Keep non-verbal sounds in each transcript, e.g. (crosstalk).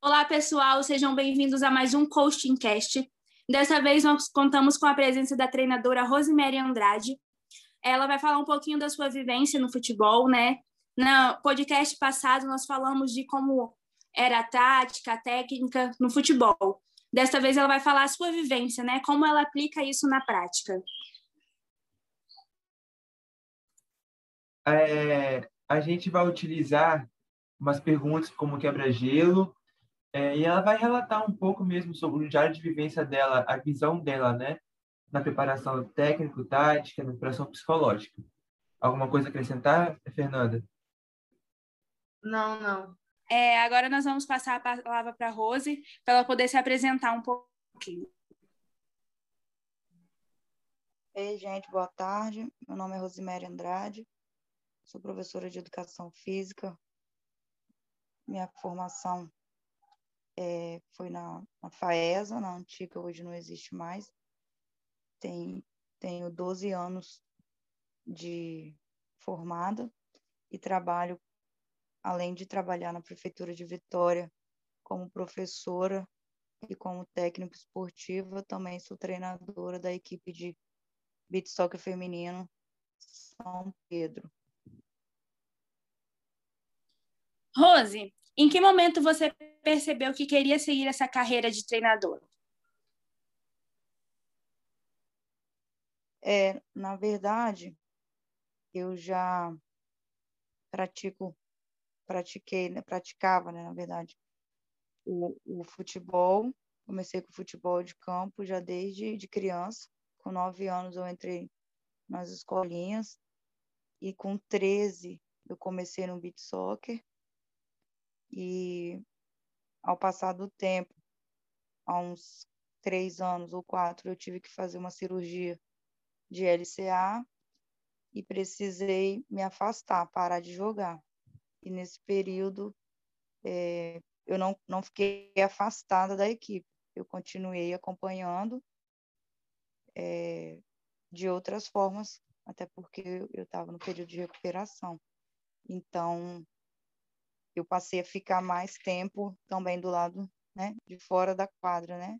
Olá, pessoal, sejam bem-vindos a mais um Coaching Cast. Dessa vez nós contamos com a presença da treinadora Rosemary Andrade. Ela vai falar um pouquinho da sua vivência no futebol, né? No podcast passado nós falamos de como era a tática, a técnica no futebol. Desta vez ela vai falar a sua vivência, né? Como ela aplica isso na prática. É, a gente vai utilizar umas perguntas como quebra-gelo, é, e ela vai relatar um pouco mesmo sobre o diário de vivência dela, a visão dela, né? Na preparação técnico-tática, na preparação psicológica. Alguma coisa a acrescentar, Fernanda? Não, não. É, agora nós vamos passar a palavra para a Rose, para ela poder se apresentar um pouquinho. Ei, gente, boa tarde. Meu nome é Rosemary Andrade, sou professora de Educação Física. Minha formação é, foi na, na FAESA, na antiga, hoje não existe mais. Tem, tenho 12 anos de formada e trabalho além de trabalhar na Prefeitura de Vitória como professora e como técnico esportiva, também sou treinadora da equipe de beat soccer feminino São Pedro. Rose, em que momento você percebeu que queria seguir essa carreira de treinadora? É, na verdade, eu já pratico pratiquei, né, praticava, né, na verdade, o, o futebol. Comecei com futebol de campo já desde de criança. Com nove anos eu entrei nas escolinhas e com 13 eu comecei no beat soccer. E ao passar do tempo, há uns três anos ou quatro, eu tive que fazer uma cirurgia de LCA e precisei me afastar, parar de jogar e nesse período é, eu não, não fiquei afastada da equipe, eu continuei acompanhando é, de outras formas, até porque eu estava no período de recuperação. Então, eu passei a ficar mais tempo também do lado né, de fora da quadra, né?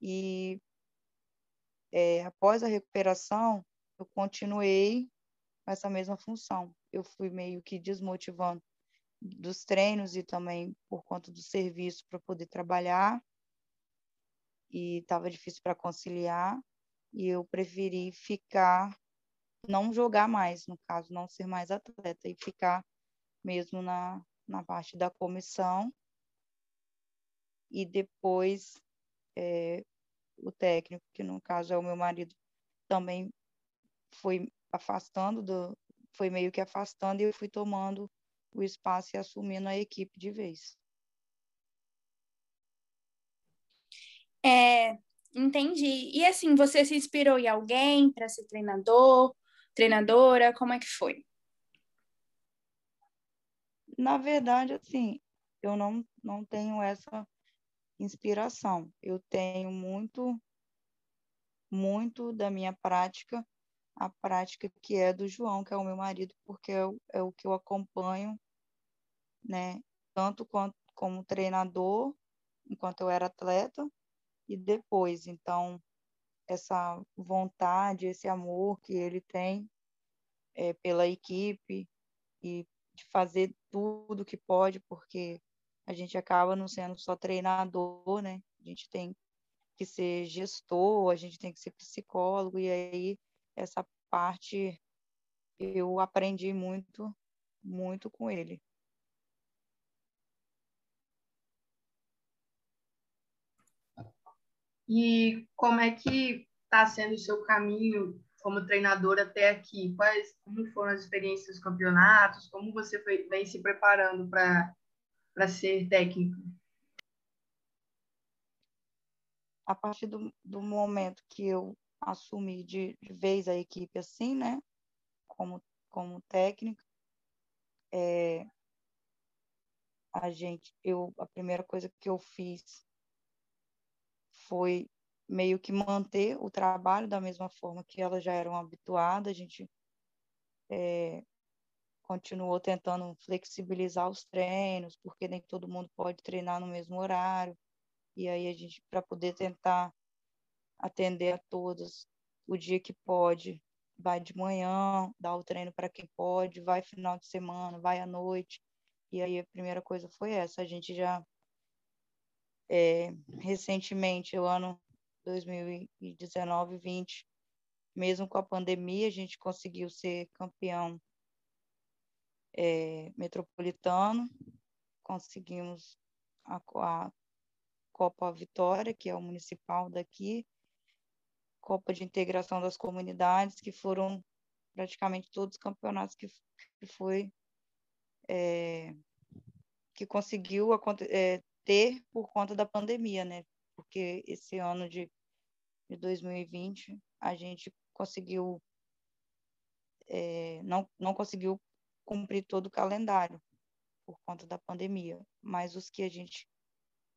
E é, após a recuperação, eu continuei com essa mesma função. Eu fui meio que desmotivando dos treinos e também por conta do serviço para poder trabalhar. E estava difícil para conciliar. E eu preferi ficar não jogar mais no caso não ser mais atleta e ficar mesmo na, na parte da comissão e depois é, o técnico que no caso é o meu marido também foi afastando do, foi meio que afastando e eu fui tomando o espaço e assumindo a equipe de vez. É, entendi. E assim, você se inspirou em alguém para ser treinador, treinadora? Como é que foi? Na verdade, assim, eu não, não tenho essa inspiração. Eu tenho muito, muito da minha prática a prática que é do João, que é o meu marido, porque é o, é o que eu acompanho, né? Tanto quanto, como treinador, enquanto eu era atleta, e depois. Então, essa vontade, esse amor que ele tem é, pela equipe e de fazer tudo que pode, porque a gente acaba não sendo só treinador, né? A gente tem que ser gestor, a gente tem que ser psicólogo, e aí essa parte eu aprendi muito, muito com ele. E como é que está sendo o seu caminho como treinador até aqui? Quais, como foram as experiências dos campeonatos? Como você foi, vem se preparando para ser técnico? A partir do, do momento que eu assumir de, de vez a equipe assim, né? Como, como técnica. É, a gente, eu, a primeira coisa que eu fiz foi meio que manter o trabalho da mesma forma que elas já eram habituadas. A gente é, continuou tentando flexibilizar os treinos, porque nem todo mundo pode treinar no mesmo horário. E aí a gente, para poder tentar atender a todos, o dia que pode, vai de manhã, dá o treino para quem pode, vai final de semana, vai à noite. E aí a primeira coisa foi essa, a gente já é, recentemente, o ano 2019 20 mesmo com a pandemia, a gente conseguiu ser campeão é, metropolitano, conseguimos a, a Copa Vitória, que é o municipal daqui, Copa de Integração das Comunidades, que foram praticamente todos os campeonatos que, que foi é, que conseguiu é, ter por conta da pandemia, né? Porque esse ano de, de 2020 a gente conseguiu é, não, não conseguiu cumprir todo o calendário por conta da pandemia, mas os que a gente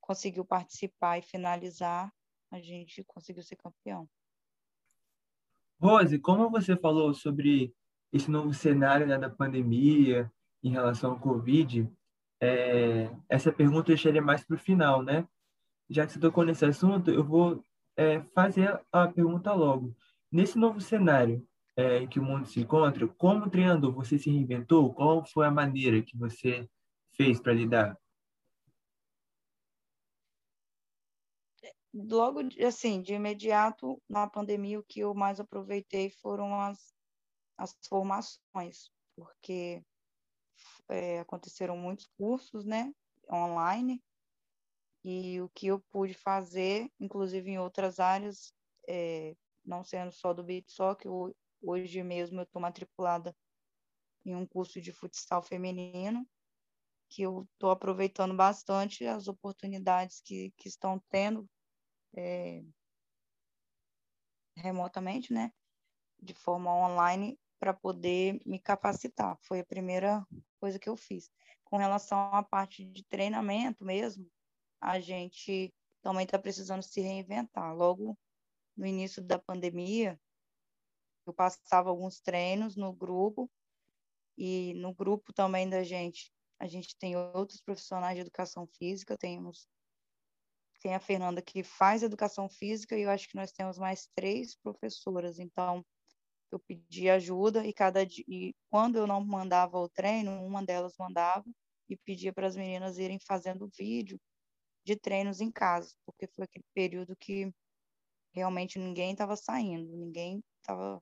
conseguiu participar e finalizar, a gente conseguiu ser campeão. Rose, como você falou sobre esse novo cenário né, da pandemia em relação ao Covid, é, essa pergunta eu deixaria mais para o final, né? Já que você tocou nesse assunto, eu vou é, fazer a pergunta logo. Nesse novo cenário é, em que o mundo se encontra, como treinador você se reinventou? Qual foi a maneira que você fez para lidar? Logo, assim, de imediato, na pandemia, o que eu mais aproveitei foram as, as formações, porque é, aconteceram muitos cursos, né, online, e o que eu pude fazer, inclusive em outras áreas, é, não sendo só do beat soccer, hoje mesmo eu estou matriculada em um curso de futsal feminino, que eu estou aproveitando bastante as oportunidades que, que estão tendo é, remotamente, né, de forma online, para poder me capacitar. Foi a primeira coisa que eu fiz. Com relação à parte de treinamento mesmo, a gente também está precisando se reinventar. Logo no início da pandemia, eu passava alguns treinos no grupo e no grupo também da gente, a gente tem outros profissionais de educação física, temos tem a Fernanda que faz educação física e eu acho que nós temos mais três professoras, então eu pedi ajuda e cada e quando eu não mandava o treino, uma delas mandava e pedia para as meninas irem fazendo vídeo de treinos em casa, porque foi aquele período que realmente ninguém estava saindo, ninguém estava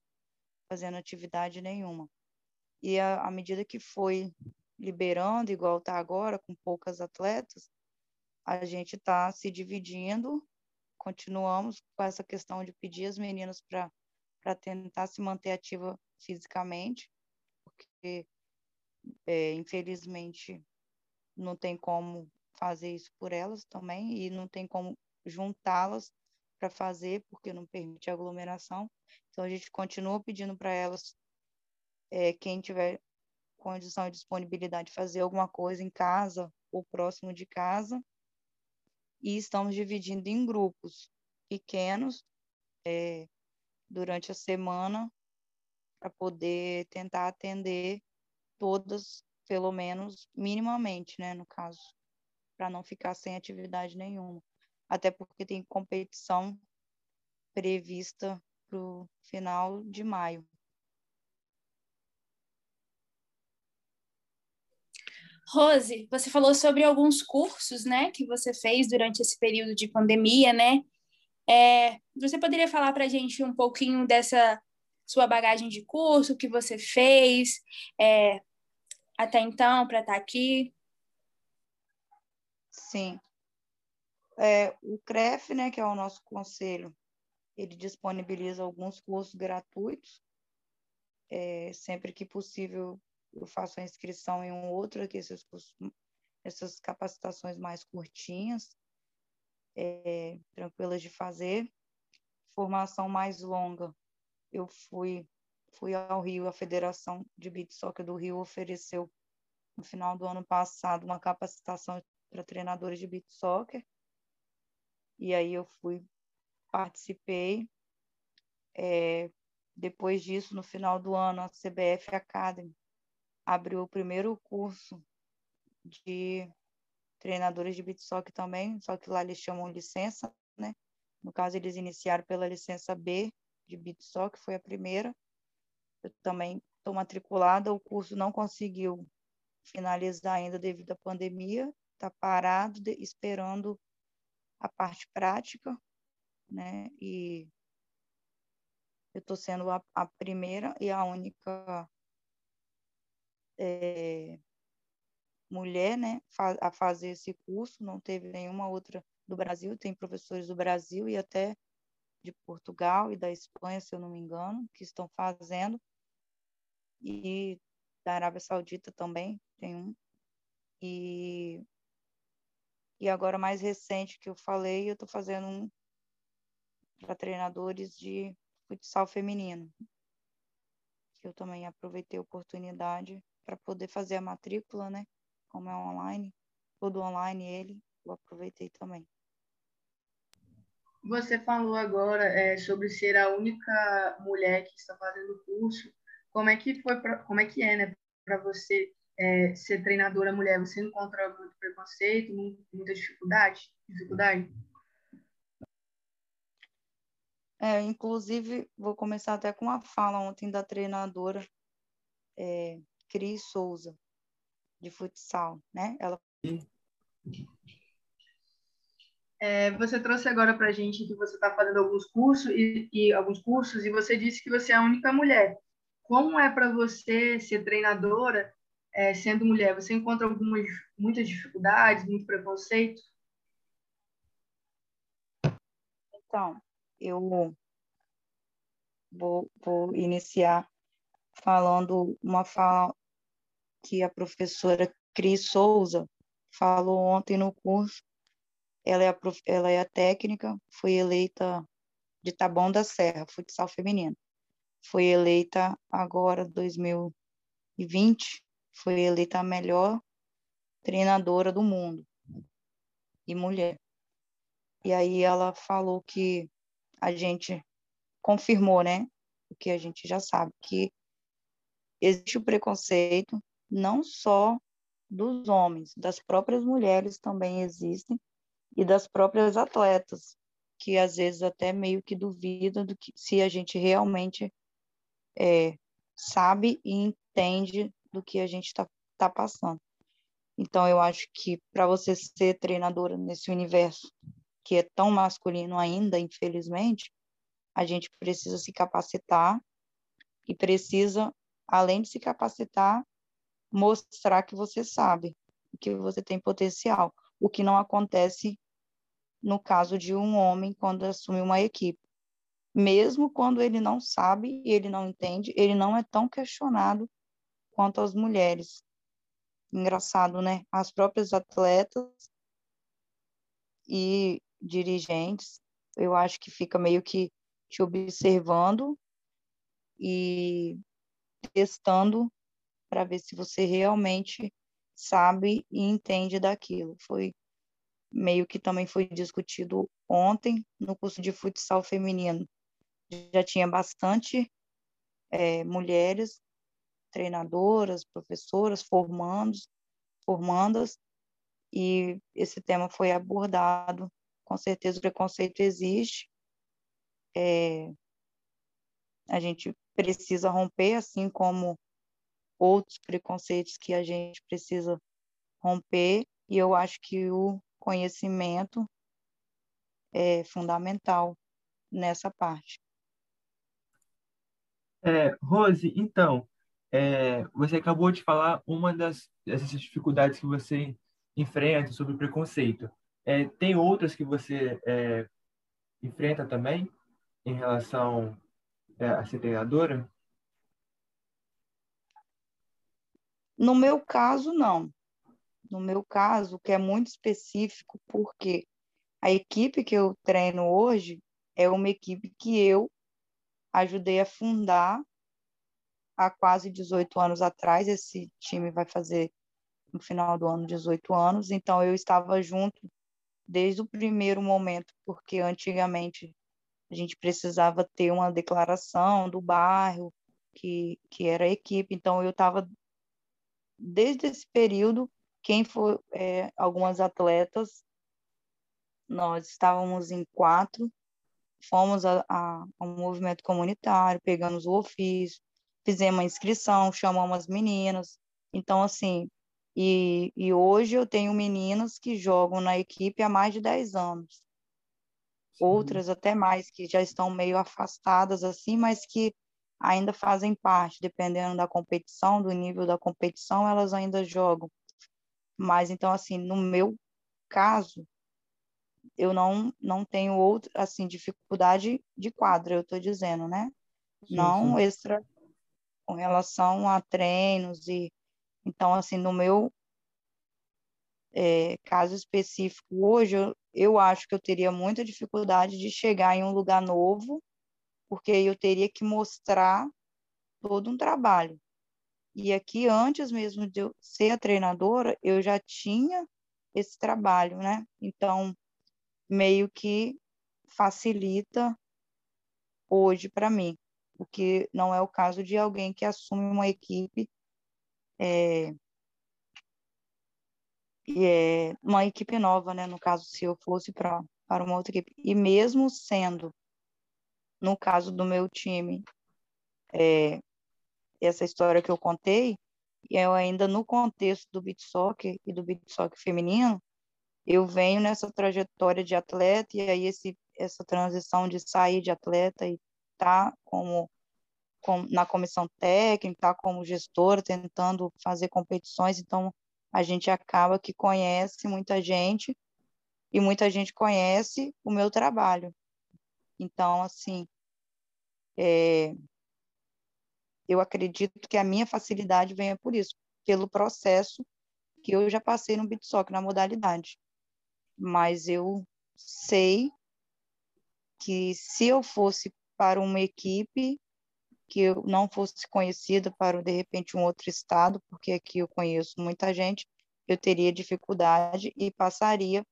fazendo atividade nenhuma. E à medida que foi liberando, igual está agora, com poucas atletas, a gente está se dividindo, continuamos com essa questão de pedir as meninas para tentar se manter ativa fisicamente, porque, é, infelizmente, não tem como fazer isso por elas também, e não tem como juntá-las para fazer, porque não permite aglomeração. Então, a gente continua pedindo para elas, é, quem tiver condição e disponibilidade, fazer alguma coisa em casa ou próximo de casa. E estamos dividindo em grupos pequenos é, durante a semana para poder tentar atender todas, pelo menos minimamente, né, no caso, para não ficar sem atividade nenhuma até porque tem competição prevista para o final de maio. Rose, você falou sobre alguns cursos, né, que você fez durante esse período de pandemia, né? É, você poderia falar para a gente um pouquinho dessa sua bagagem de curso, o que você fez é, até então para estar tá aqui? Sim. É, o CREF, né, que é o nosso conselho, ele disponibiliza alguns cursos gratuitos. É, sempre que possível, eu faço a inscrição em um outro, que esses cursos, essas capacitações mais curtinhas, é, tranquilas de fazer. Formação mais longa, eu fui fui ao Rio, a Federação de Beat Soccer do Rio ofereceu no final do ano passado uma capacitação para treinadores de beat soccer e aí eu fui, participei. É, depois disso, no final do ano, a CBF Academy abriu o primeiro curso de treinadores de beat também, só que lá eles chamam licença, né? No caso, eles iniciaram pela licença B de beat que foi a primeira. Eu também estou matriculada, o curso não conseguiu finalizar ainda devido à pandemia, está parado, de, esperando a parte prática, né? E eu estou sendo a, a, primeira e a única é, mulher, né, a fazer esse curso. Não teve nenhuma outra do Brasil. Tem professores do Brasil e até de Portugal e da Espanha, se eu não me engano, que estão fazendo. E da Arábia Saudita também tem um. E e agora, mais recente que eu falei, eu estou fazendo um para treinadores de futsal feminino. Eu também aproveitei a oportunidade para poder fazer a matrícula, né? Como é online, todo online ele, eu aproveitei também. Você falou agora é, sobre ser a única mulher que está fazendo o curso. Como é que foi, pra, como é que é, né, para você é, ser treinadora mulher, você encontra muito preconceito, muita dificuldade? dificuldade? É, inclusive, vou começar até com uma fala ontem da treinadora é, Cris Souza, de futsal, né? Ela... É, você trouxe agora para a gente que você está fazendo alguns cursos e, e, alguns cursos e você disse que você é a única mulher. Como é para você ser treinadora é, sendo mulher? Você encontra algumas muitas dificuldades, muito preconceito? Então, eu vou, vou iniciar falando uma fala que a professora Cris Souza falou ontem no curso. Ela é a, ela é a técnica, foi eleita de Taboão da Serra, futsal feminino. Foi eleita agora, 2020, foi eleita a melhor treinadora do mundo e mulher. E aí ela falou que a gente confirmou, né, o que a gente já sabe, que existe o preconceito não só dos homens, das próprias mulheres também existem e das próprias atletas, que às vezes até meio que duvidam do que se a gente realmente é, sabe e entende do que a gente está tá passando. Então, eu acho que para você ser treinadora nesse universo que é tão masculino ainda, infelizmente, a gente precisa se capacitar e precisa, além de se capacitar, mostrar que você sabe, que você tem potencial, o que não acontece no caso de um homem quando assume uma equipe. Mesmo quando ele não sabe e ele não entende, ele não é tão questionado quanto as mulheres. Engraçado, né? As próprias atletas e dirigentes, eu acho que fica meio que te observando e testando para ver se você realmente sabe e entende daquilo. Foi meio que também foi discutido ontem no curso de futsal feminino. Já tinha bastante é, mulheres treinadoras, professoras, formandos, formandas, e esse tema foi abordado. Com certeza o preconceito existe. É, a gente precisa romper, assim como outros preconceitos que a gente precisa romper, e eu acho que o conhecimento é fundamental nessa parte. É, Rose, então, é, você acabou de falar uma das dessas dificuldades que você enfrenta sobre preconceito. É, tem outras que você é, enfrenta também em relação é, a ser treinadora? No meu caso, não. No meu caso, que é muito específico, porque a equipe que eu treino hoje é uma equipe que eu ajudei a fundar há quase 18 anos atrás. Esse time vai fazer no final do ano 18 anos, então eu estava junto desde o primeiro momento, porque antigamente a gente precisava ter uma declaração do bairro que, que era a equipe, então eu estava desde esse período, quem foi, é, algumas atletas, nós estávamos em quatro, fomos a, a, a um movimento comunitário, pegamos o ofício, fizemos a inscrição, chamamos as meninas. Então, assim, e, e hoje eu tenho meninas que jogam na equipe há mais de 10 anos. Sim. Outras até mais, que já estão meio afastadas, assim, mas que ainda fazem parte, dependendo da competição, do nível da competição, elas ainda jogam. Mas, então, assim, no meu caso, eu não, não tenho outra, assim, dificuldade de quadra, eu estou dizendo, né? Sim, não sim. extra com relação a treinos e então assim no meu é, caso específico hoje eu, eu acho que eu teria muita dificuldade de chegar em um lugar novo porque eu teria que mostrar todo um trabalho. E aqui antes mesmo de eu ser a treinadora eu já tinha esse trabalho né? Então meio que facilita hoje para mim o que não é o caso de alguém que assume uma equipe é, é uma equipe nova, né? No caso, se eu fosse para para uma outra equipe e mesmo sendo no caso do meu time é, essa história que eu contei eu ainda no contexto do beat soccer e do beat soccer feminino eu venho nessa trajetória de atleta e aí esse essa transição de sair de atleta e tá como, na comissão técnica, como gestor, tentando fazer competições, então a gente acaba que conhece muita gente e muita gente conhece o meu trabalho. Então, assim, é, eu acredito que a minha facilidade venha por isso, pelo processo que eu já passei no BitSoc, na modalidade. Mas eu sei que se eu fosse para uma equipe que eu não fosse conhecida para, de repente, um outro estado, porque aqui eu conheço muita gente, eu teria dificuldade e passaria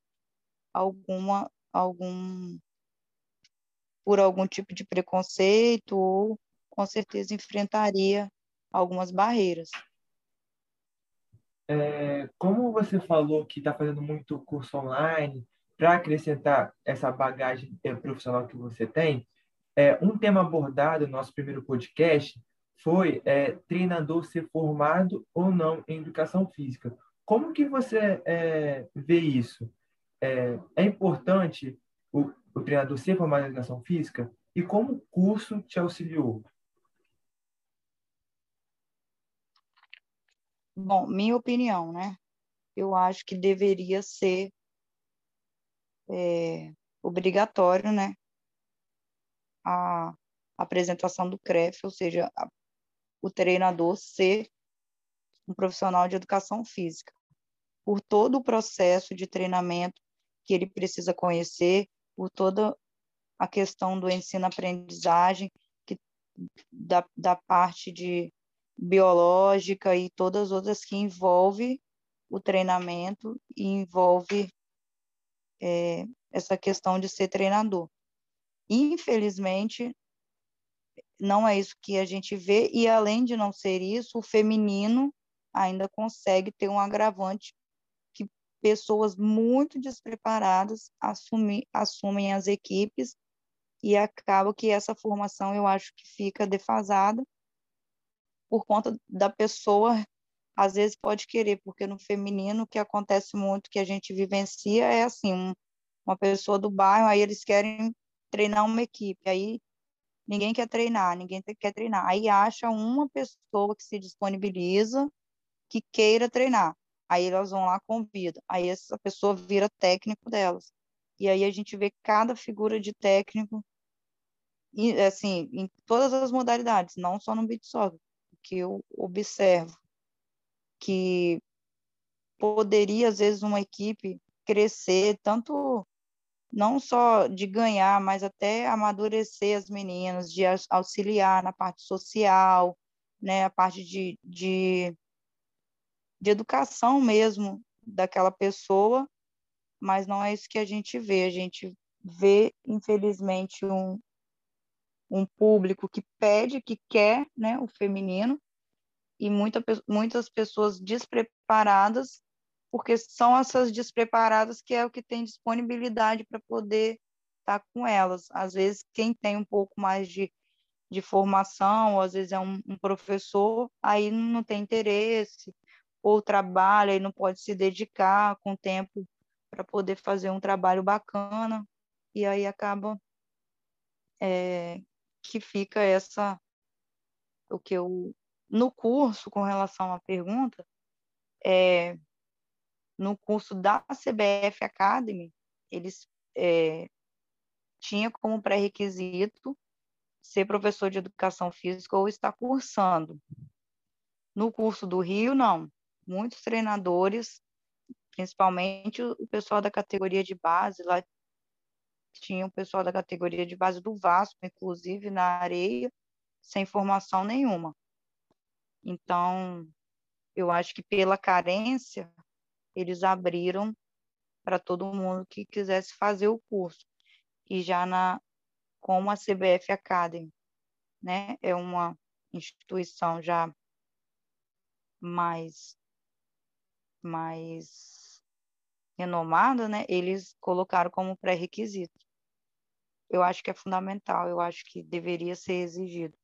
alguma, algum, por algum tipo de preconceito ou, com certeza, enfrentaria algumas barreiras. É, como você falou que está fazendo muito curso online, para acrescentar essa bagagem é, profissional que você tem, é, um tema abordado no nosso primeiro podcast foi é, treinador ser formado ou não em educação física. Como que você é, vê isso? É, é importante o, o, treinador ser formado em educação física? E como o curso te auxiliou? Bom, minha opinião, né? Eu acho que deveria ser é, obrigatório, né? A apresentação do CREF, ou seja, a, o treinador ser um profissional de educação física, por todo o processo de treinamento que ele precisa conhecer, por toda a questão do ensino-aprendizagem, que da, da parte de biológica e todas as outras que envolve o treinamento e envolve é, essa questão de ser treinador. Infelizmente, não é isso que a gente vê, e além de não ser isso, o feminino ainda consegue ter um agravante que pessoas muito despreparadas assumem, assumem as equipes e acaba que essa formação eu acho que fica defasada por conta da pessoa às vezes pode querer, porque no feminino o que acontece muito que a gente vivencia é assim, um, uma pessoa do bairro, aí eles querem treinar uma equipe. Aí ninguém quer treinar, ninguém quer treinar. Aí acha uma pessoa que se disponibiliza, que queira treinar. Aí elas vão lá, convidam. Aí essa pessoa vira técnico delas. E aí a gente vê cada figura de técnico, e, assim, em todas as modalidades, não só no soccer, que eu observo que poderia, às vezes, uma equipe crescer tanto não só de ganhar, mas até amadurecer as meninas, de auxiliar na parte social, né, a parte de, de, de educação mesmo daquela pessoa, mas não é isso que a gente vê. A gente vê, infelizmente, um, um público que pede, que quer né, o feminino, e muita, muitas pessoas despreparadas, porque são essas despreparadas que é o que tem disponibilidade para poder estar tá com elas. Às vezes, quem tem um pouco mais de, de formação, ou às vezes é um, um professor, aí não tem interesse, ou trabalha e não pode se dedicar com tempo para poder fazer um trabalho bacana, e aí acaba é, que fica essa o que eu no curso com relação à pergunta é, no curso da CBF Academy eles é, tinha como pré-requisito ser professor de educação física ou estar cursando no curso do Rio não muitos treinadores principalmente o pessoal da categoria de base lá tinha o pessoal da categoria de base do Vasco, inclusive na areia, sem formação nenhuma. Então, eu acho que pela carência, eles abriram para todo mundo que quisesse fazer o curso. E já na como a CBF Academy, né, é uma instituição já mais mais renomada, né, eles colocaram como pré-requisito eu acho que é fundamental, eu acho que deveria ser exigido.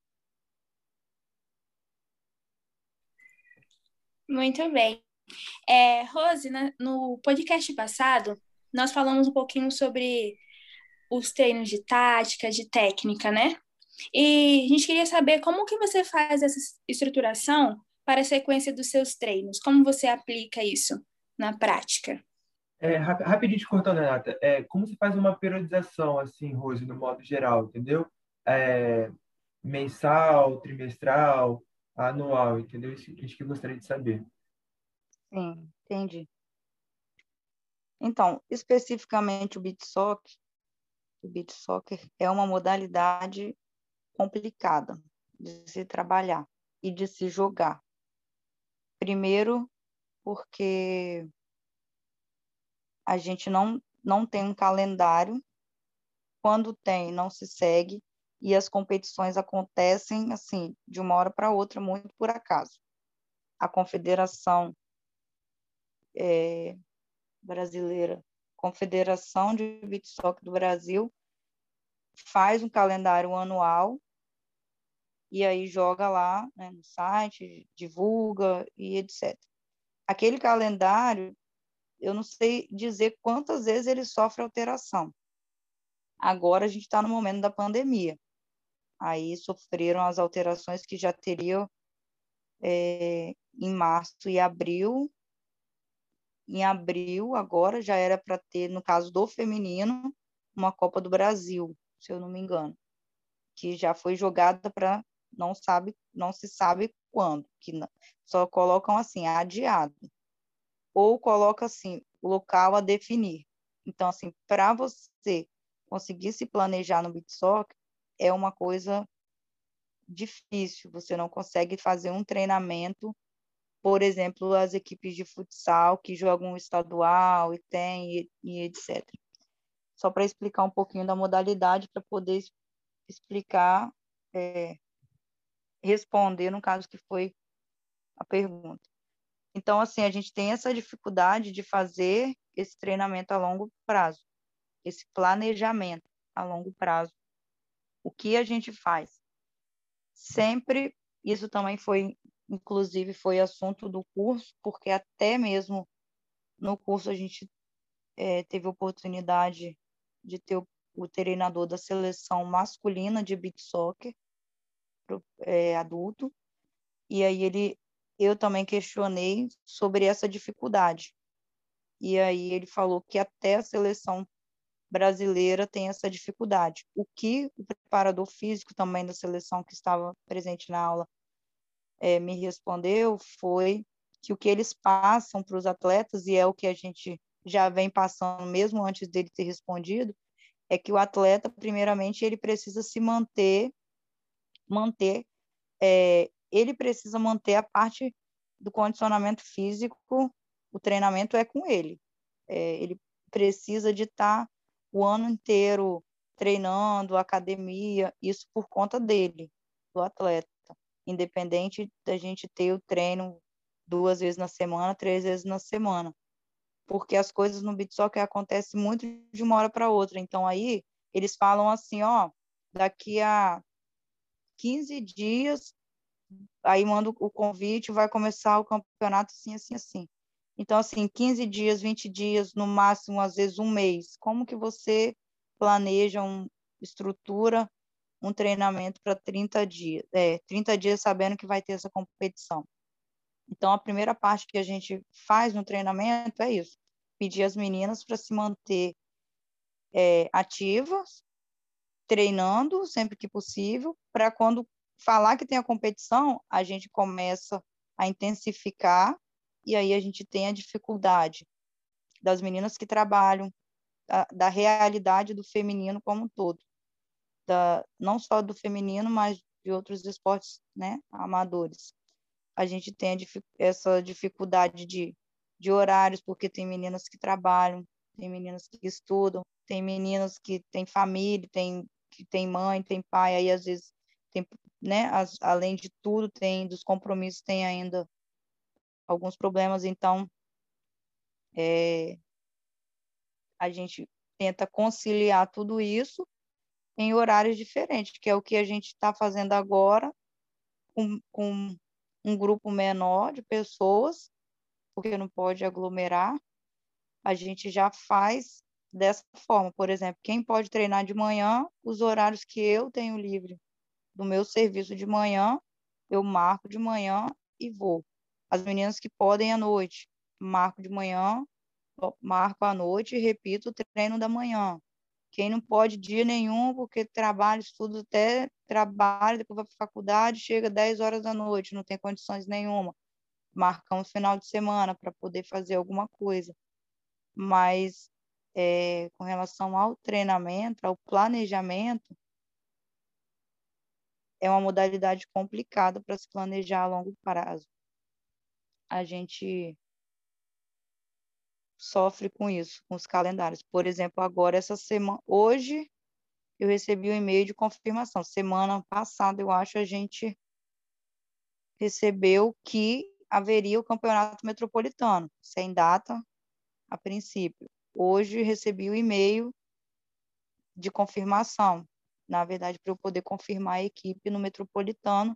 Muito bem. É, Rose, no podcast passado, nós falamos um pouquinho sobre os treinos de tática, de técnica, né? E a gente queria saber como que você faz essa estruturação para a sequência dos seus treinos, como você aplica isso na prática? É, rapidinho te cortando, Renata. É, como se faz uma periodização, assim, Rose, no modo geral, entendeu? É, mensal, trimestral, anual, entendeu? Isso, que eu gostaria de saber. Sim, entendi. Então, especificamente o beat soccer, o beat soccer é uma modalidade complicada de se trabalhar e de se jogar. Primeiro, porque a gente não, não tem um calendário, quando tem, não se segue, e as competições acontecem, assim, de uma hora para outra, muito por acaso. A Confederação é, Brasileira, Confederação de Soccer do Brasil, faz um calendário anual e aí joga lá né, no site, divulga e etc. Aquele calendário eu não sei dizer quantas vezes ele sofre alteração. Agora a gente está no momento da pandemia. Aí sofreram as alterações que já teriam é, em março e abril. Em abril, agora, já era para ter, no caso do feminino, uma Copa do Brasil, se eu não me engano, que já foi jogada para não sabe, não se sabe quando, que não, só colocam assim, adiado ou coloca assim, local a definir. Então, assim, para você conseguir se planejar no BitSoc, é uma coisa difícil, você não consegue fazer um treinamento, por exemplo, as equipes de futsal que jogam estadual e tem, e, e etc. Só para explicar um pouquinho da modalidade, para poder explicar, é, responder no caso que foi a pergunta. Então, assim, a gente tem essa dificuldade de fazer esse treinamento a longo prazo, esse planejamento a longo prazo. O que a gente faz? Sempre, isso também foi, inclusive, foi assunto do curso, porque até mesmo no curso a gente é, teve oportunidade de ter o, o, treinador da seleção masculina de beat soccer, pro, é, adulto, e aí ele eu também questionei sobre essa dificuldade. E aí ele falou que até a seleção brasileira tem essa dificuldade. O que o preparador físico também da seleção que estava presente na aula é, me respondeu foi que o que eles passam para os atletas, e é o que a gente já vem passando mesmo antes dele ter respondido, é que o atleta, primeiramente, ele precisa se manter, manter é, ele precisa manter a parte do condicionamento físico, o treinamento é com ele. É, ele precisa de estar o ano inteiro treinando, academia, isso por conta dele, do atleta. Independente da gente ter o treino duas vezes na semana, três vezes na semana. Porque as coisas no beat soccer acontecem muito de uma hora para outra. Então aí eles falam assim, ó, daqui a 15 dias, aí manda o convite, vai começar o campeonato assim, assim, assim. Então, assim, 15 dias, 20 dias, no máximo, às vezes um mês. Como que você planeja, um, estrutura um treinamento para 30 dias? É, 30 dias sabendo que vai ter essa competição. Então, a primeira parte que a gente faz no treinamento é isso: pedir às meninas para se manter é, ativas, treinando sempre que possível, para quando falar que tem a competição, a gente começa a intensificar e aí a gente tem a dificuldade das meninas que trabalham, da, da realidade do feminino como um todo, da, não só do feminino, mas de outros esportes né, amadores. A gente tem a, essa dificuldade de, de horários, porque tem meninas que trabalham, tem meninas que estudam, tem meninas que têm família, tem, que tem mãe, tem pai, aí às vezes tem, né, as, além de tudo, tem dos compromissos, tem ainda alguns problemas, então é, a gente tenta conciliar tudo isso em horários diferentes, que é o que a gente está fazendo agora com, com um grupo menor de pessoas, porque não pode aglomerar, a gente já faz dessa forma. Por exemplo, quem pode treinar de manhã, os horários que eu tenho livre do meu serviço de manhã, eu marco de manhã e vou. As meninas que podem à noite, marco de manhã, marco à noite e repito o treino da manhã. Quem não pode dia nenhum, porque trabalha, estuda até trabalho, depois vai para a faculdade, chega 10 horas da noite, não tem condições nenhuma. Marcamos final de semana para poder fazer alguma coisa. Mas é, com relação ao treinamento, ao planejamento, é uma modalidade complicada para se planejar a longo prazo a gente sofre com isso, com os calendários. Por exemplo, agora essa semana, hoje eu recebi um e-mail de confirmação. Semana passada, eu acho, a gente recebeu que haveria o campeonato metropolitano, sem data a princípio. Hoje recebi o e-mail de confirmação, na verdade, para eu poder confirmar a equipe no metropolitano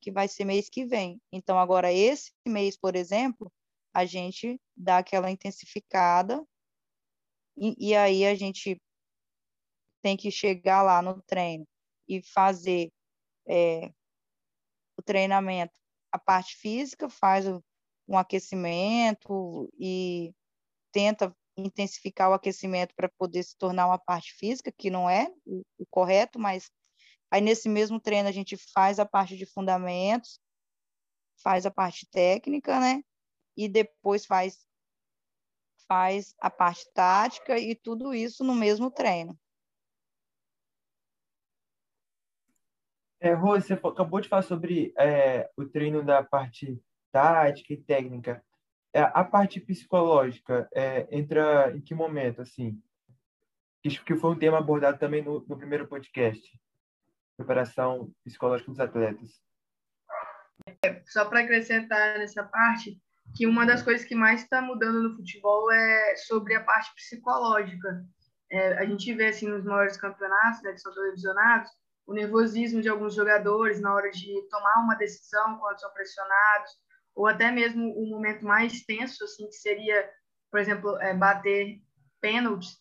que vai ser mês que vem. Então, agora, esse mês, por exemplo, a gente dá aquela intensificada e, e aí a gente tem que chegar lá no treino e fazer é, o treinamento, a parte física, faz o, um aquecimento e tenta intensificar o aquecimento para poder se tornar uma parte física, que não é o, o correto, mas Aí, nesse mesmo treino, a gente faz a parte de fundamentos, faz a parte técnica, né? E depois faz, faz a parte tática e tudo isso no mesmo treino. É, Rose, você acabou de falar sobre é, o treino da parte tática e técnica. É, a parte psicológica é, entra em que momento, assim? Isso que foi um tema abordado também no, no primeiro podcast preparação psicológica dos atletas. É, só para acrescentar nessa parte, que uma das coisas que mais está mudando no futebol é sobre a parte psicológica. É, a gente vê assim nos maiores campeonatos né, que são televisionados o nervosismo de alguns jogadores na hora de tomar uma decisão quando são pressionados ou até mesmo o momento mais tenso assim que seria por exemplo é, bater pênaltis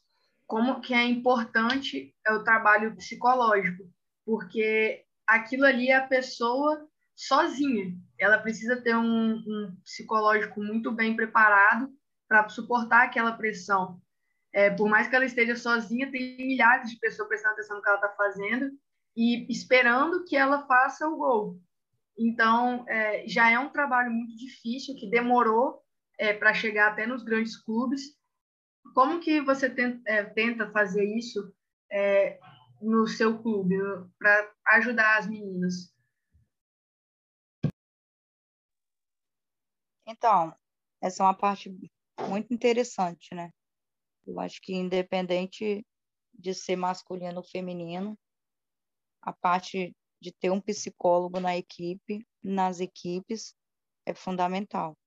como que é importante é o trabalho psicológico porque aquilo ali é a pessoa sozinha. Ela precisa ter um, um psicológico muito bem preparado para suportar aquela pressão. É, por mais que ela esteja sozinha, tem milhares de pessoas prestando atenção no que ela está fazendo e esperando que ela faça o gol. Então, é, já é um trabalho muito difícil, que demorou é, para chegar até nos grandes clubes. Como que você tenta, é, tenta fazer isso é, no seu clube para ajudar as meninas? Então, essa é uma parte muito interessante, né? Eu acho que independente de ser masculino ou feminino, a parte de ter um psicólogo na equipe, nas equipes, é fundamental.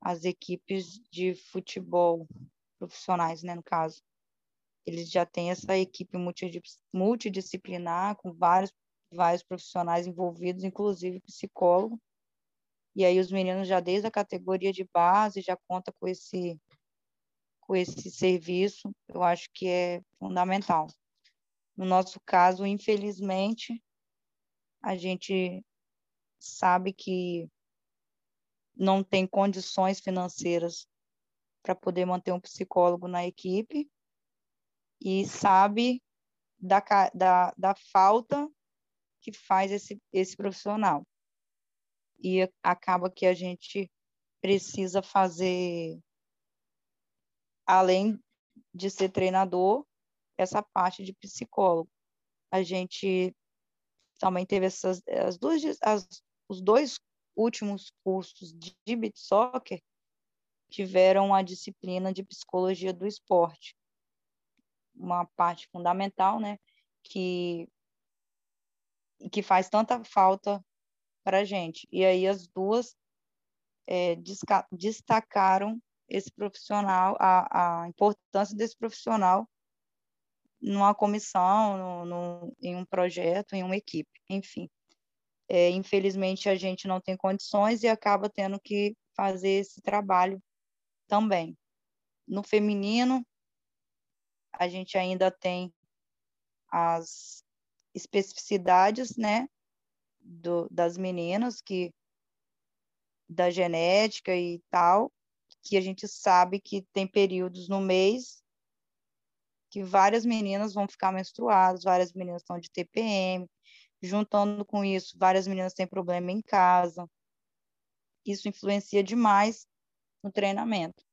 As equipes de futebol profissionais, né, no caso, eles já têm essa equipe multidisciplinar com vários vários profissionais envolvidos, inclusive psicólogo. E aí os meninos já desde a categoria de base já conta com esse com esse serviço, eu acho que é fundamental. No nosso caso, infelizmente, a gente sabe que não tem condições financeiras para poder manter um psicólogo na equipe e sabe da, da, da falta que faz esse, esse profissional. E acaba que a gente precisa fazer, além de ser treinador, essa parte de psicólogo. A gente também teve essas as duas as, os dois últimos cursos de beat soccer tiveram a disciplina de psicologia do esporte, uma parte fundamental, né, que que faz tanta falta para a gente. E aí as duas é, destacaram esse profissional, a, a importância desse profissional numa comissão, no, no, em um projeto, em uma equipe, enfim. É, infelizmente, a gente não tem condições e acaba tendo que fazer esse trabalho também. No feminino, a gente ainda tem as especificidades, né, do, das meninas, que da genética e tal, que a gente sabe que tem períodos no mês que várias meninas vão ficar menstruadas, várias meninas estão de TPM, juntando com isso, várias meninas têm problema em casa. Isso influencia demais no treinamento.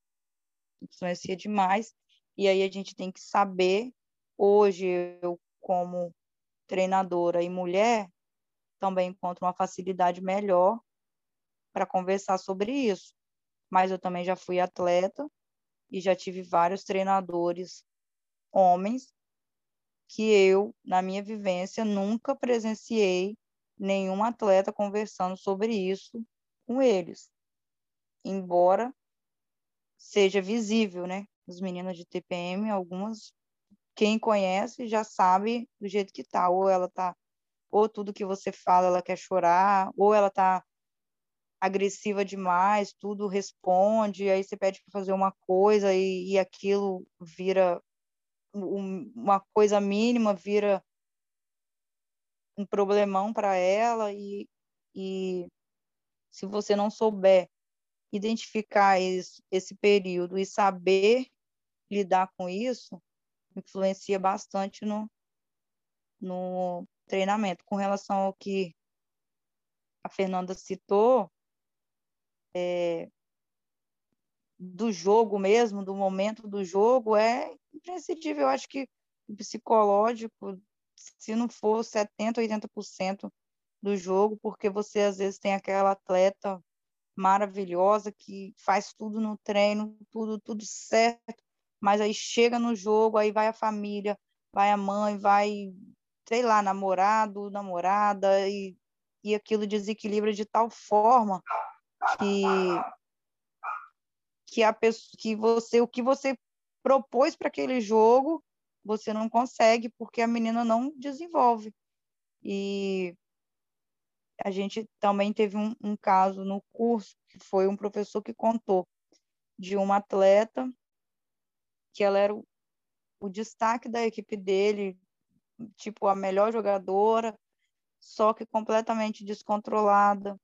Influencia demais. E aí a gente tem que saber, hoje eu como treinadora e mulher, também encontro uma facilidade melhor para conversar sobre isso. Mas eu também já fui atleta e já tive vários treinadores homens que eu, na minha vivência, nunca presenciei nenhum atleta conversando sobre isso com eles. Embora seja visível, né? Os meninos de TPM, algumas, quem conhece já sabe do jeito que tá. Ou ela tá, ou tudo que você fala ela quer chorar, ou ela tá agressiva demais, tudo responde, aí você pede para fazer uma coisa e, e aquilo vira uma coisa mínima vira um problemão para ela e, e se você não souber identificar esse, esse período e saber lidar com isso, influencia bastante no, no treinamento. Com relação ao que a Fernanda citou, é, do jogo mesmo, do momento do jogo, é imprescindível. Eu acho que o psicológico, se não for 70%, 80% do jogo, porque você às vezes tem aquela atleta maravilhosa que faz tudo no treino, tudo, tudo certo, mas aí chega no jogo, aí vai a família, vai a mãe, vai, sei lá, namorado, namorada, e, e aquilo desequilibra de tal forma que que a pessoa, que você o que você propôs para aquele jogo, você não consegue, porque a menina não desenvolve. E a gente também teve um, um caso no curso, que foi um professor que contou de uma atleta que ela era o, o destaque da equipe dele, tipo a melhor jogadora, só que completamente descontrolada.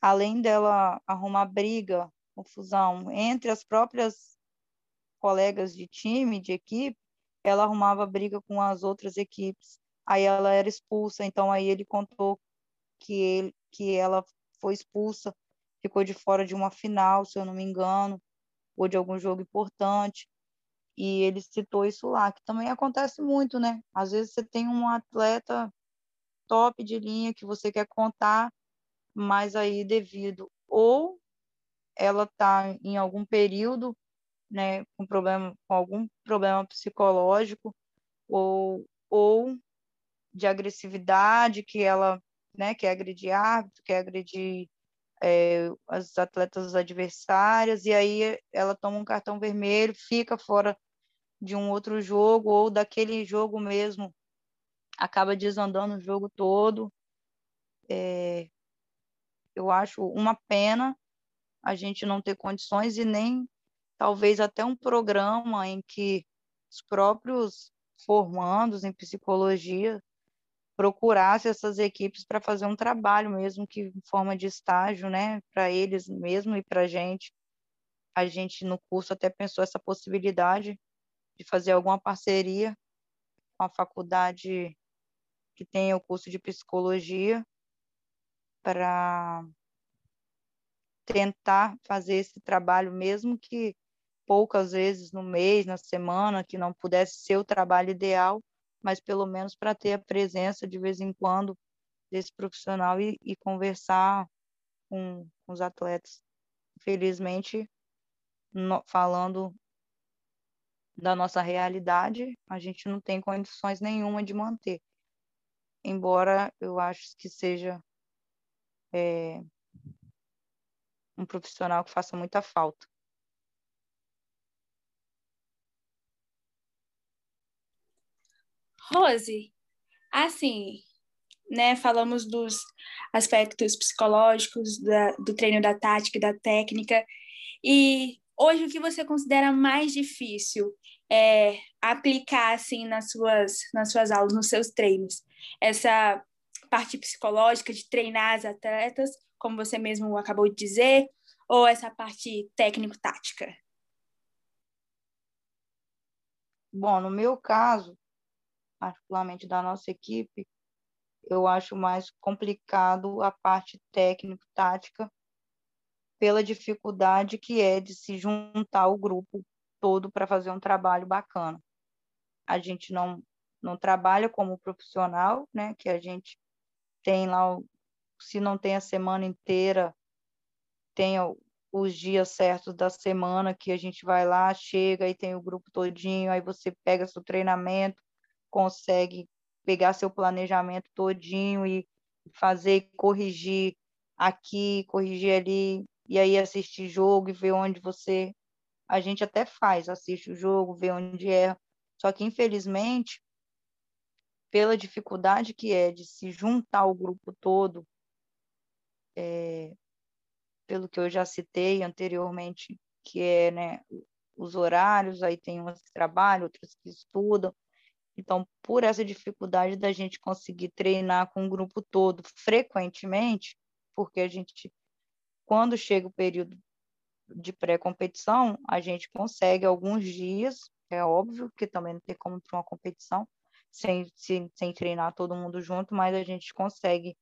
Além dela arrumar briga, confusão entre as próprias colegas de time, de equipe, ela arrumava briga com as outras equipes. Aí ela era expulsa, então aí ele contou que ele que ela foi expulsa, ficou de fora de uma final, se eu não me engano, ou de algum jogo importante. E ele citou isso lá, que também acontece muito, né? Às vezes você tem um atleta top de linha que você quer contar, mas aí devido ou ela está em algum período né, com problema, com algum problema psicológico ou, ou de agressividade, que ela né, quer agredir árbitro, quer agredir é, as atletas adversárias, e aí ela toma um cartão vermelho, fica fora de um outro jogo, ou daquele jogo mesmo, acaba desandando o jogo todo. É, eu acho uma pena a gente não ter condições e nem talvez até um programa em que os próprios formandos em psicologia procurasse essas equipes para fazer um trabalho mesmo que em forma de estágio, né, para eles mesmo e para a gente. A gente no curso até pensou essa possibilidade de fazer alguma parceria com a faculdade que tem o curso de psicologia para tentar fazer esse trabalho, mesmo que poucas vezes no mês, na semana, que não pudesse ser o trabalho ideal, mas pelo menos para ter a presença de vez em quando desse profissional e, e conversar com, com, os atletas. Infelizmente, no, falando da nossa realidade, a gente não tem condições nenhuma de manter. Embora eu acho que seja é, um profissional que faça muita falta. Rose, assim, né, falamos dos aspectos psicológicos da, do treino da tática e da técnica, e hoje o que você considera mais difícil é aplicar, assim, nas suas, nas suas aulas, nos seus treinos? Essa parte psicológica de treinar as atletas, como você mesmo acabou de dizer, ou essa parte técnico-tática? Bom, no meu caso, particularmente da nossa equipe, eu acho mais complicado a parte técnico-tática, pela dificuldade que é de se juntar o grupo todo para fazer um trabalho bacana. A gente não, não trabalha como profissional, né? Que a gente tem lá, se não tem a semana inteira, tem os dias certos da semana que a gente vai lá, chega e tem o grupo todinho, aí você pega seu treinamento, consegue pegar seu planejamento todinho e fazer, corrigir aqui, corrigir ali, e aí assistir jogo e ver onde você. A gente até faz, assiste o jogo, vê onde é. Só que, infelizmente, pela dificuldade que é de se juntar o grupo todo, é, pelo que eu já citei anteriormente, que é né, os horários, aí tem umas que trabalham, outras que estudam, então, por essa dificuldade da gente conseguir treinar com o grupo todo frequentemente, porque a gente, quando chega o período de pré-competição, a gente consegue alguns dias, é óbvio que também não tem como para uma competição, sem, sem, sem treinar todo mundo junto, mas a gente consegue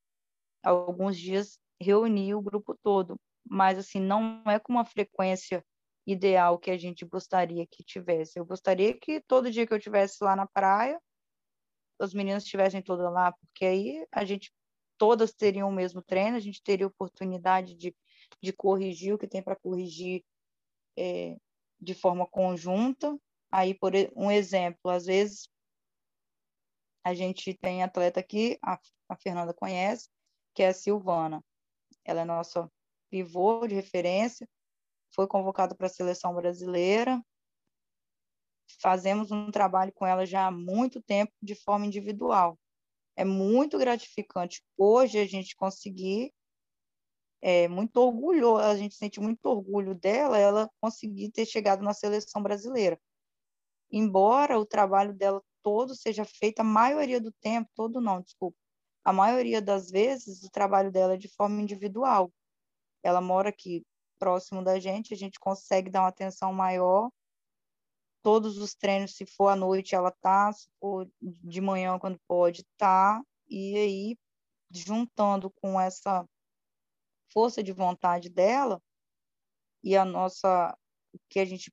alguns dias reunir o grupo todo. Mas, assim, não é com uma frequência ideal que a gente gostaria que tivesse. Eu gostaria que todo dia que eu tivesse lá na praia, os meninos estivessem todos lá, porque aí a gente todas teriam o mesmo treino, a gente teria oportunidade de, de corrigir o que tem para corrigir é, de forma conjunta. Aí, por um exemplo, às vezes a gente tem atleta aqui, a, a Fernanda conhece, que é a Silvana. Ela é nossa pivô de referência, foi convocada para a seleção brasileira. Fazemos um trabalho com ela já há muito tempo, de forma individual. É muito gratificante hoje a gente conseguir, é muito orgulho, a gente sente muito orgulho dela, ela conseguir ter chegado na seleção brasileira. Embora o trabalho dela todo seja feito, a maioria do tempo, todo não, desculpa, a maioria das vezes o trabalho dela é de forma individual. Ela mora aqui próximo da gente, a gente consegue dar uma atenção maior. Todos os treinos, se for à noite, ela tá, se for de manhã, quando pode, tá. E aí, juntando com essa força de vontade dela e a nossa, o que a gente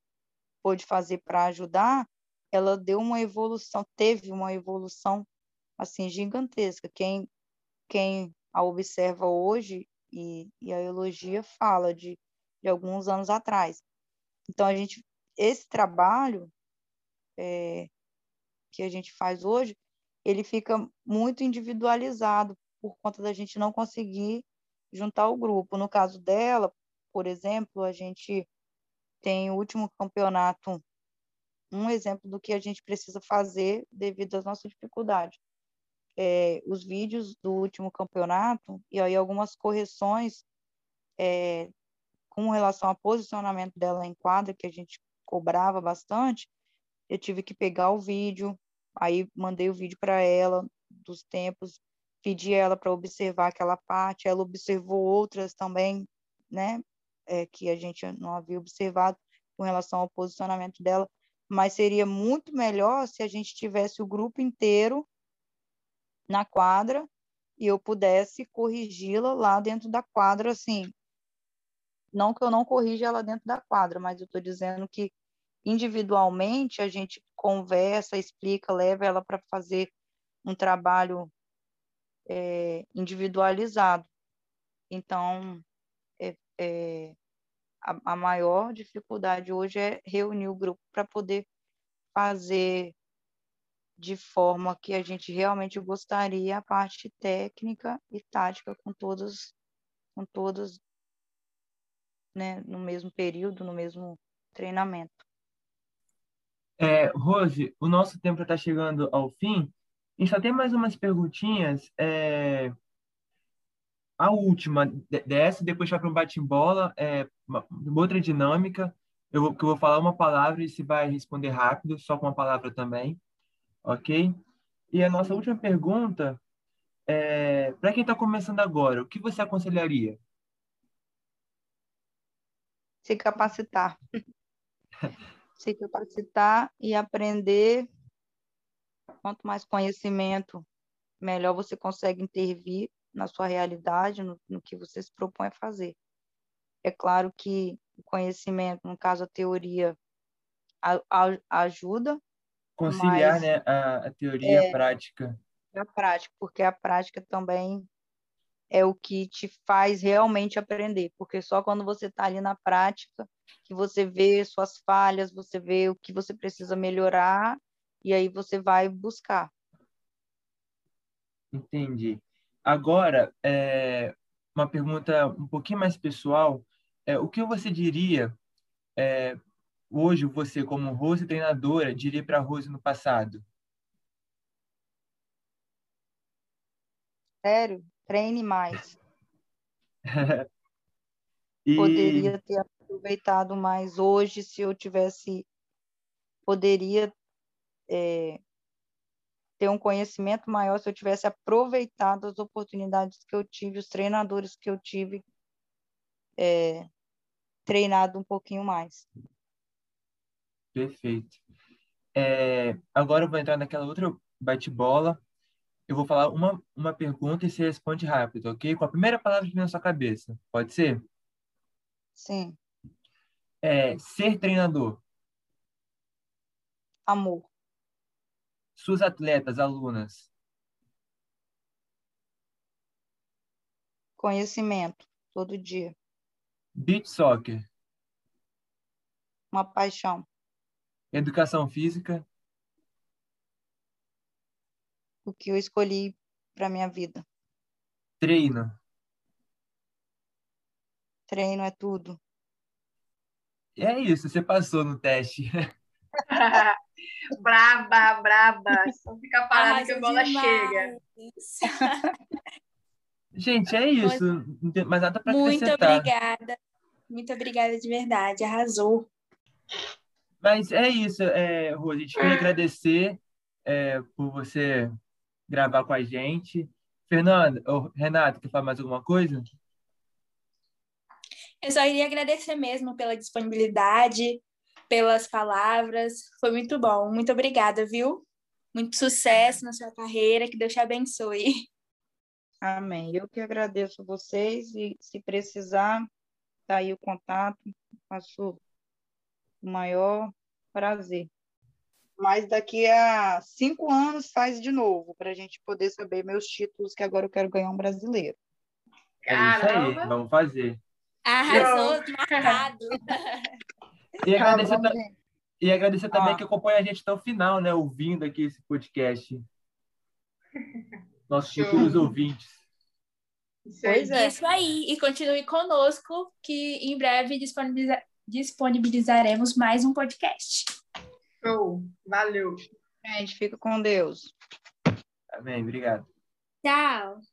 pôde fazer para ajudar, ela deu uma evolução, teve uma evolução assim gigantesca. Quem quem a observa hoje e, e a elogia fala de de alguns anos atrás. Então, a gente, esse trabalho é, que a gente faz hoje, ele fica muito individualizado por conta da gente não conseguir juntar o grupo. No caso dela, por exemplo, a gente tem o último campeonato, um exemplo do que a gente precisa fazer devido às nossas dificuldades. É, os vídeos do último campeonato e aí algumas correções é, com relação ao posicionamento dela em quadra, que a gente cobrava bastante, eu tive que pegar o vídeo, aí mandei o vídeo para ela dos tempos, pedi ela para observar aquela parte, ela observou outras também, né, é, que a gente não havia observado com relação ao posicionamento dela, mas seria muito melhor se a gente tivesse o grupo inteiro na quadra e eu pudesse corrigi-la lá dentro da quadra, assim, não que eu não corrija ela dentro da quadra, mas eu estou dizendo que individualmente a gente conversa, explica, leva ela para fazer um trabalho é, individualizado. Então, é, é, a, a maior dificuldade hoje é reunir o grupo para poder fazer de forma que a gente realmente gostaria a parte técnica e tática com todas com todas né, no mesmo período, no mesmo treinamento. É, Rose, o nosso tempo está chegando ao fim. E só tem mais umas perguntinhas. É, a última dessa, depois vai para um bate-bola, é uma, outra dinâmica. Eu vou, eu vou falar uma palavra e você vai responder rápido, só com uma palavra também, ok? E a nossa última pergunta é, para quem está começando agora, o que você aconselharia? Se capacitar. (laughs) Se capacitar e aprender. Quanto mais conhecimento, melhor você consegue intervir na sua realidade, no, no que você se propõe a fazer. É claro que o conhecimento, no caso a teoria, a, a, ajuda. Conciliar né, a, a teoria é, e a prática. A prática, porque a prática também é o que te faz realmente aprender, porque só quando você está ali na prática que você vê suas falhas, você vê o que você precisa melhorar e aí você vai buscar. Entendi. Agora, é, uma pergunta um pouquinho mais pessoal. É, o que você diria, é, hoje, você como Rose treinadora, diria para a Rose no passado? Sério? Treine mais. (laughs) e... Poderia ter aproveitado mais hoje se eu tivesse... Poderia é, ter um conhecimento maior se eu tivesse aproveitado as oportunidades que eu tive, os treinadores que eu tive, é, treinado um pouquinho mais. Perfeito. É, agora eu vou entrar naquela outra bate-bola. Eu vou falar uma, uma pergunta e você responde rápido, ok? Com a primeira palavra que vem na sua cabeça. Pode ser? Sim. É, ser treinador. Amor. Suas atletas, alunas. Conhecimento, todo dia. Beach soccer. Uma paixão. Educação física. O que eu escolhi para minha vida. Treino. Treino é tudo. É isso, você passou no teste. (laughs) braba, braba. Só fica parado ah, que a bola demais. chega. Gente, é isso. Tem mais nada para Muito obrigada. Muito obrigada de verdade. Arrasou. Mas é isso, é, Rô. A gente queria agradecer é, por você gravar com a gente. Fernanda, ou Renato, quer falar mais alguma coisa? Eu só iria agradecer mesmo pela disponibilidade, pelas palavras. Foi muito bom. Muito obrigada, viu? Muito sucesso na sua carreira. Que Deus te abençoe. Amém. Eu que agradeço vocês e se precisar, tá aí o contato. Faço o maior prazer. Mas daqui a cinco anos faz de novo, para a gente poder saber meus títulos, que agora eu quero ganhar um brasileiro. É isso aí, vamos fazer. Arrasou, marcado. (laughs) E agradecer, tá e agradecer também ah. que acompanha a gente até o final, né? Ouvindo aqui esse podcast. nossos futuros ouvintes. Isso. Pois é. Isso aí. E continue conosco, que em breve disponibiliza- disponibilizaremos mais um podcast. Show. Valeu. Gente, fica com Deus. Amém. Obrigado. Tchau!